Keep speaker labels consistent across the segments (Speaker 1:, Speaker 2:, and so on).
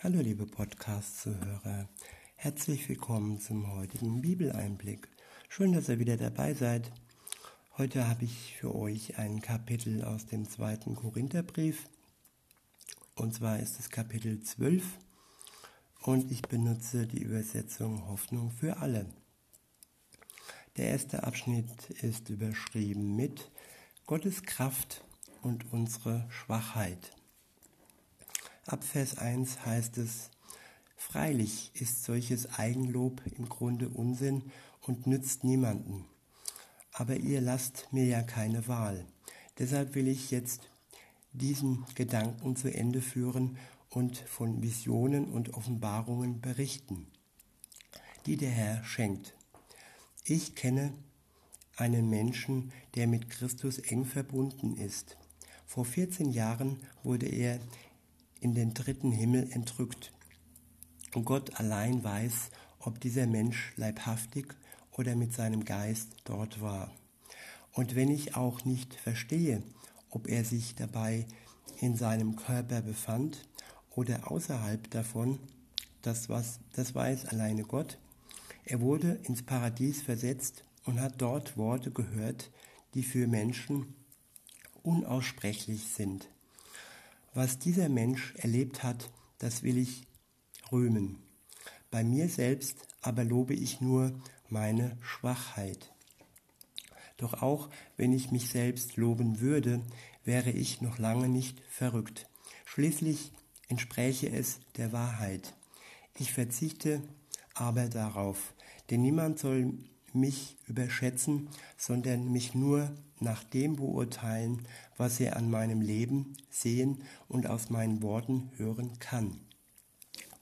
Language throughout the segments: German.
Speaker 1: Hallo liebe Podcast-Zuhörer, herzlich willkommen zum heutigen Bibeleinblick. Schön, dass ihr wieder dabei seid. Heute habe ich für euch ein Kapitel aus dem zweiten Korintherbrief. Und zwar ist es Kapitel 12 und ich benutze die Übersetzung Hoffnung für alle. Der erste Abschnitt ist überschrieben mit Gottes Kraft und unsere Schwachheit. Ab Vers 1 heißt es, Freilich ist solches Eigenlob im Grunde Unsinn und nützt niemanden. Aber ihr lasst mir ja keine Wahl. Deshalb will ich jetzt diesen Gedanken zu Ende führen und von Visionen und Offenbarungen berichten, die der Herr schenkt. Ich kenne einen Menschen, der mit Christus eng verbunden ist. Vor 14 Jahren wurde er in den dritten Himmel entrückt. Und Gott allein weiß, ob dieser Mensch leibhaftig oder mit seinem Geist dort war. Und wenn ich auch nicht verstehe, ob er sich dabei in seinem Körper befand oder außerhalb davon, das, was, das weiß alleine Gott. Er wurde ins Paradies versetzt und hat dort Worte gehört, die für Menschen unaussprechlich sind. Was dieser Mensch erlebt hat, das will ich rühmen. Bei mir selbst aber lobe ich nur meine Schwachheit. Doch auch wenn ich mich selbst loben würde, wäre ich noch lange nicht verrückt. Schließlich entspräche es der Wahrheit. Ich verzichte aber darauf, denn niemand soll mich überschätzen, sondern mich nur nach dem beurteilen, was er an meinem Leben sehen und aus meinen Worten hören kann.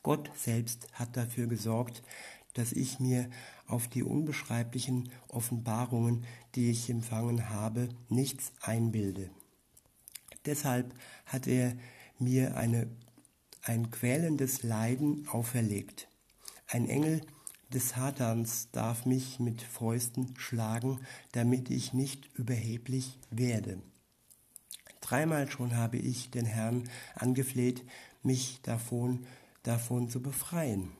Speaker 1: Gott selbst hat dafür gesorgt, dass ich mir auf die unbeschreiblichen Offenbarungen, die ich empfangen habe, nichts einbilde. Deshalb hat er mir eine, ein quälendes Leiden auferlegt. Ein Engel des Satans darf mich mit Fäusten schlagen, damit ich nicht überheblich werde. Dreimal schon habe ich den Herrn angefleht, mich davon, davon zu befreien.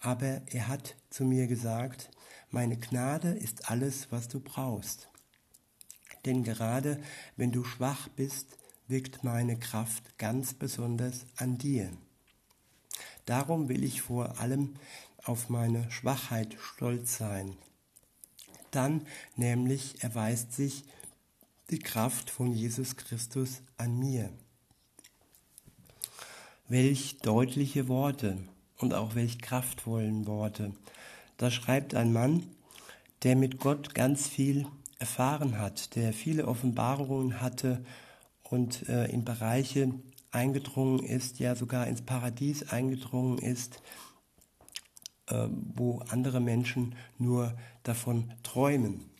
Speaker 1: Aber er hat zu mir gesagt, meine Gnade ist alles, was du brauchst. Denn gerade wenn du schwach bist, wirkt meine Kraft ganz besonders an dir. Darum will ich vor allem auf meine Schwachheit stolz sein. Dann nämlich erweist sich die Kraft von Jesus Christus an mir. Welch deutliche Worte und auch welch kraftvollen Worte. Da schreibt ein Mann, der mit Gott ganz viel erfahren hat, der viele Offenbarungen hatte und äh, in Bereiche eingedrungen ist, ja sogar ins Paradies eingedrungen ist, wo andere Menschen nur davon träumen.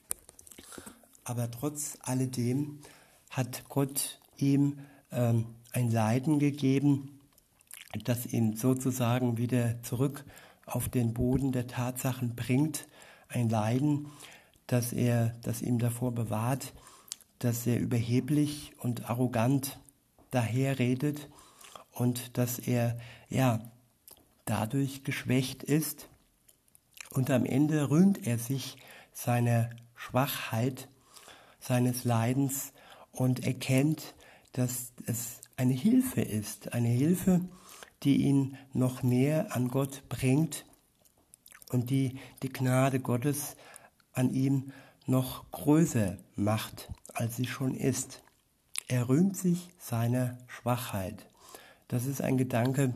Speaker 1: Aber trotz alledem hat Gott ihm ähm, ein Leiden gegeben, das ihn sozusagen wieder zurück auf den Boden der Tatsachen bringt. Ein Leiden, das er, das ihm davor bewahrt, dass er überheblich und arrogant daherredet und dass er ja dadurch geschwächt ist und am Ende rühmt er sich seiner Schwachheit, seines Leidens und erkennt, dass es eine Hilfe ist, eine Hilfe, die ihn noch näher an Gott bringt und die die Gnade Gottes an ihm noch größer macht, als sie schon ist. Er rühmt sich seiner Schwachheit. Das ist ein Gedanke,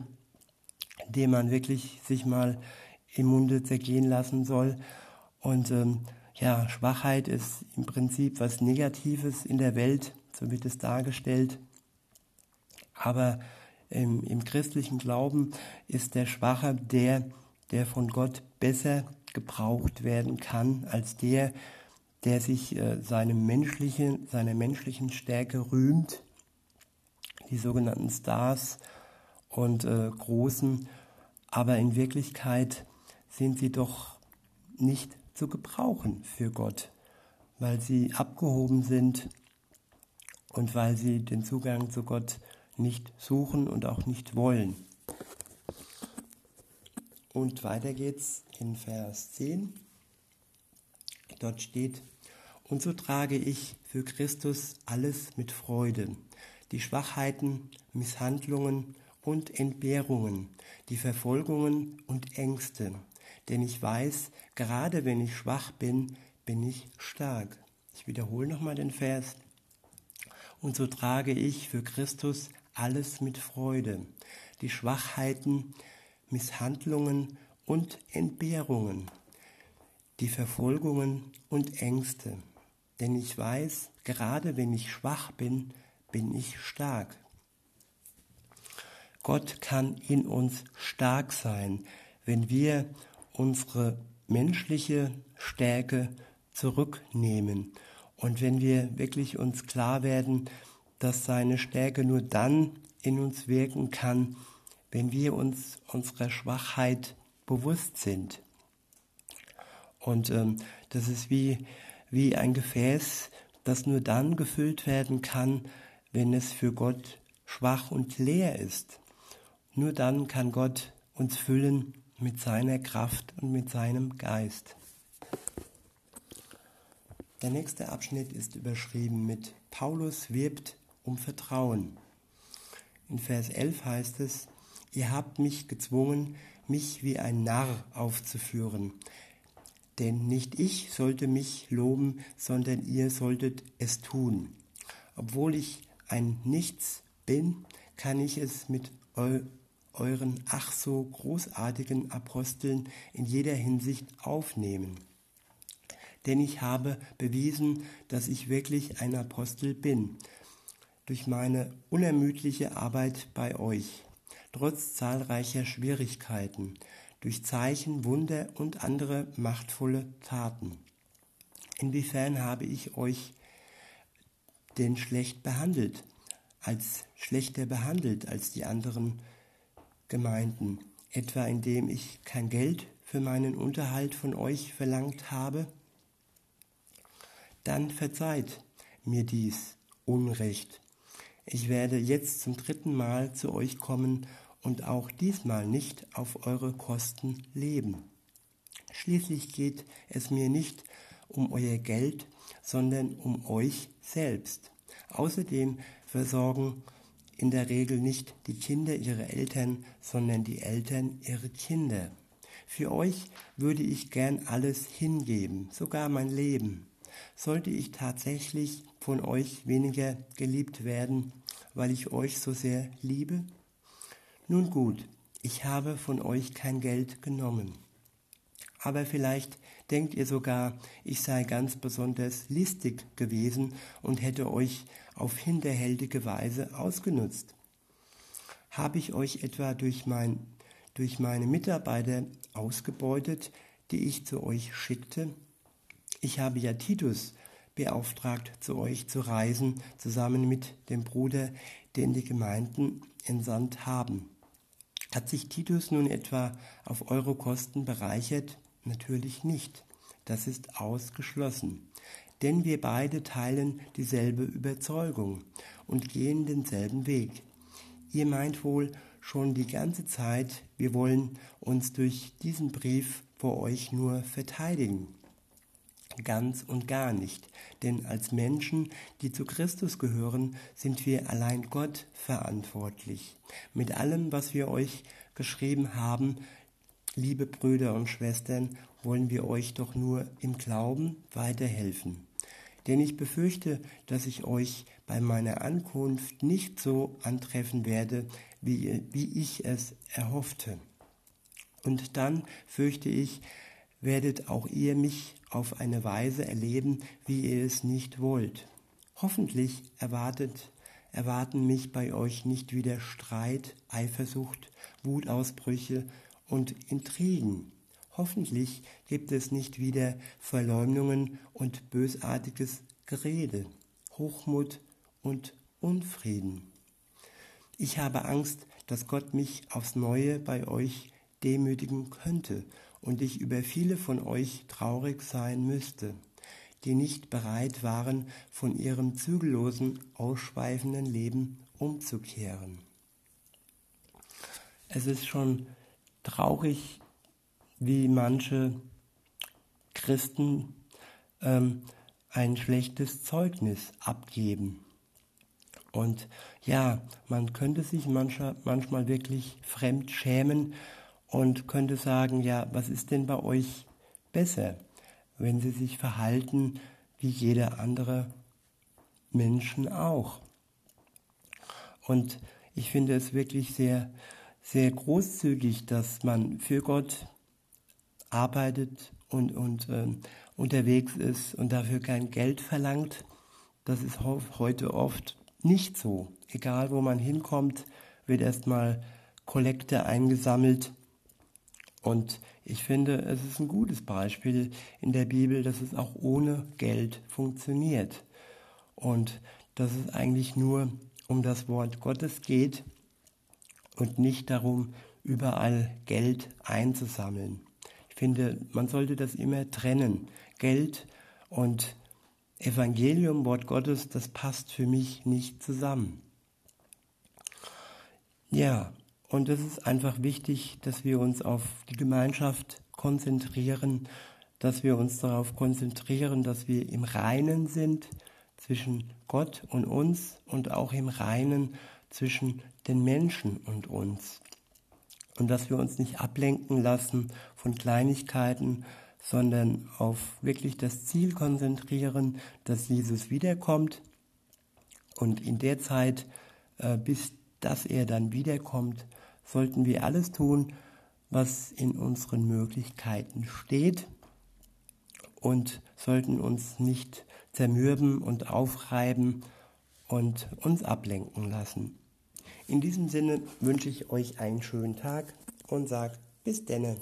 Speaker 1: den man wirklich sich mal im Munde zergehen lassen soll. Und ähm, ja, Schwachheit ist im Prinzip was Negatives in der Welt, so wird es dargestellt. Aber im, im christlichen Glauben ist der Schwache der, der von Gott besser gebraucht werden kann, als der, der sich äh, seine menschliche, seiner menschlichen Stärke rühmt, die sogenannten Stars und äh, Großen, aber in Wirklichkeit sind sie doch nicht zu gebrauchen für Gott, weil sie abgehoben sind und weil sie den Zugang zu Gott nicht suchen und auch nicht wollen. Und weiter geht's in Vers 10. Dort steht, und so trage ich für Christus alles mit Freude, die Schwachheiten, Misshandlungen und Entbehrungen, die Verfolgungen und Ängste. Denn ich weiß, gerade wenn ich schwach bin, bin ich stark. Ich wiederhole nochmal den Vers. Und so trage ich für Christus alles mit Freude, die Schwachheiten, Misshandlungen und Entbehrungen, die Verfolgungen und Ängste. Denn ich weiß, gerade wenn ich schwach bin, bin ich stark. Gott kann in uns stark sein, wenn wir unsere menschliche Stärke zurücknehmen und wenn wir wirklich uns klar werden, dass seine Stärke nur dann in uns wirken kann, wenn wir uns unserer Schwachheit bewusst sind. Und ähm, das ist wie, wie ein Gefäß, das nur dann gefüllt werden kann, wenn es für Gott schwach und leer ist. Nur dann kann Gott uns füllen mit seiner Kraft und mit seinem Geist. Der nächste Abschnitt ist überschrieben mit Paulus wirbt um Vertrauen. In Vers 11 heißt es, ihr habt mich gezwungen, mich wie ein Narr aufzuführen. Denn nicht ich sollte mich loben, sondern ihr solltet es tun. Obwohl ich ein Nichts bin, kann ich es mit euren ach so großartigen Aposteln in jeder Hinsicht aufnehmen. Denn ich habe bewiesen, dass ich wirklich ein Apostel bin, durch meine unermüdliche Arbeit bei euch, trotz zahlreicher Schwierigkeiten, durch Zeichen, Wunder und andere machtvolle Taten. Inwiefern habe ich euch denn schlecht behandelt, als schlechter behandelt als die anderen Gemeinden, etwa indem ich kein Geld für meinen Unterhalt von euch verlangt habe? Dann verzeiht mir dies Unrecht. Ich werde jetzt zum dritten Mal zu euch kommen und auch diesmal nicht auf eure Kosten leben. Schließlich geht es mir nicht um euer Geld, sondern um euch selbst. Außerdem versorgen in der Regel nicht die Kinder ihre Eltern, sondern die Eltern ihre Kinder. Für euch würde ich gern alles hingeben, sogar mein Leben. Sollte ich tatsächlich von euch weniger geliebt werden, weil ich euch so sehr liebe? Nun gut, ich habe von euch kein Geld genommen. Aber vielleicht denkt ihr sogar, ich sei ganz besonders listig gewesen und hätte euch auf hinterhältige Weise ausgenutzt. Habe ich euch etwa durch, mein, durch meine Mitarbeiter ausgebeutet, die ich zu euch schickte? Ich habe ja Titus beauftragt, zu euch zu reisen, zusammen mit dem Bruder, den die Gemeinden entsandt haben. Hat sich Titus nun etwa auf eure Kosten bereichert? Natürlich nicht. Das ist ausgeschlossen. Denn wir beide teilen dieselbe Überzeugung und gehen denselben Weg. Ihr meint wohl schon die ganze Zeit, wir wollen uns durch diesen Brief vor euch nur verteidigen. Ganz und gar nicht, denn als Menschen, die zu Christus gehören, sind wir allein Gott verantwortlich. Mit allem, was wir euch geschrieben haben, liebe Brüder und Schwestern, wollen wir euch doch nur im Glauben weiterhelfen. Denn ich befürchte, dass ich euch bei meiner Ankunft nicht so antreffen werde, wie, wie ich es erhoffte. Und dann fürchte ich, werdet auch ihr mich auf eine Weise erleben, wie ihr es nicht wollt. Hoffentlich erwartet, erwarten mich bei euch nicht wieder Streit, Eifersucht, Wutausbrüche und Intrigen. Hoffentlich gibt es nicht wieder Verleumdungen und bösartiges Gerede, Hochmut und Unfrieden. Ich habe Angst, dass Gott mich aufs Neue bei euch demütigen könnte und ich über viele von euch traurig sein müsste, die nicht bereit waren, von ihrem zügellosen, ausschweifenden Leben umzukehren. Es ist schon traurig wie manche Christen ähm, ein schlechtes Zeugnis abgeben. Und ja, man könnte sich mancher, manchmal wirklich fremd schämen und könnte sagen, ja, was ist denn bei euch besser, wenn sie sich verhalten wie jeder andere Menschen auch. Und ich finde es wirklich sehr, sehr großzügig, dass man für Gott arbeitet und, und äh, unterwegs ist und dafür kein Geld verlangt. Das ist heute oft nicht so. Egal wo man hinkommt, wird erstmal Kollekte eingesammelt. Und ich finde, es ist ein gutes Beispiel in der Bibel, dass es auch ohne Geld funktioniert. Und dass es eigentlich nur um das Wort Gottes geht und nicht darum, überall Geld einzusammeln. Finde, man sollte das immer trennen. Geld und Evangelium, Wort Gottes, das passt für mich nicht zusammen. Ja, und es ist einfach wichtig, dass wir uns auf die Gemeinschaft konzentrieren, dass wir uns darauf konzentrieren, dass wir im Reinen sind zwischen Gott und uns und auch im Reinen zwischen den Menschen und uns. Und dass wir uns nicht ablenken lassen von Kleinigkeiten, sondern auf wirklich das Ziel konzentrieren, dass Jesus wiederkommt und in der Zeit, äh, bis dass er dann wiederkommt, sollten wir alles tun, was in unseren Möglichkeiten steht und sollten uns nicht zermürben und aufreiben und uns ablenken lassen. In diesem Sinne wünsche ich euch einen schönen Tag und sage bis denne.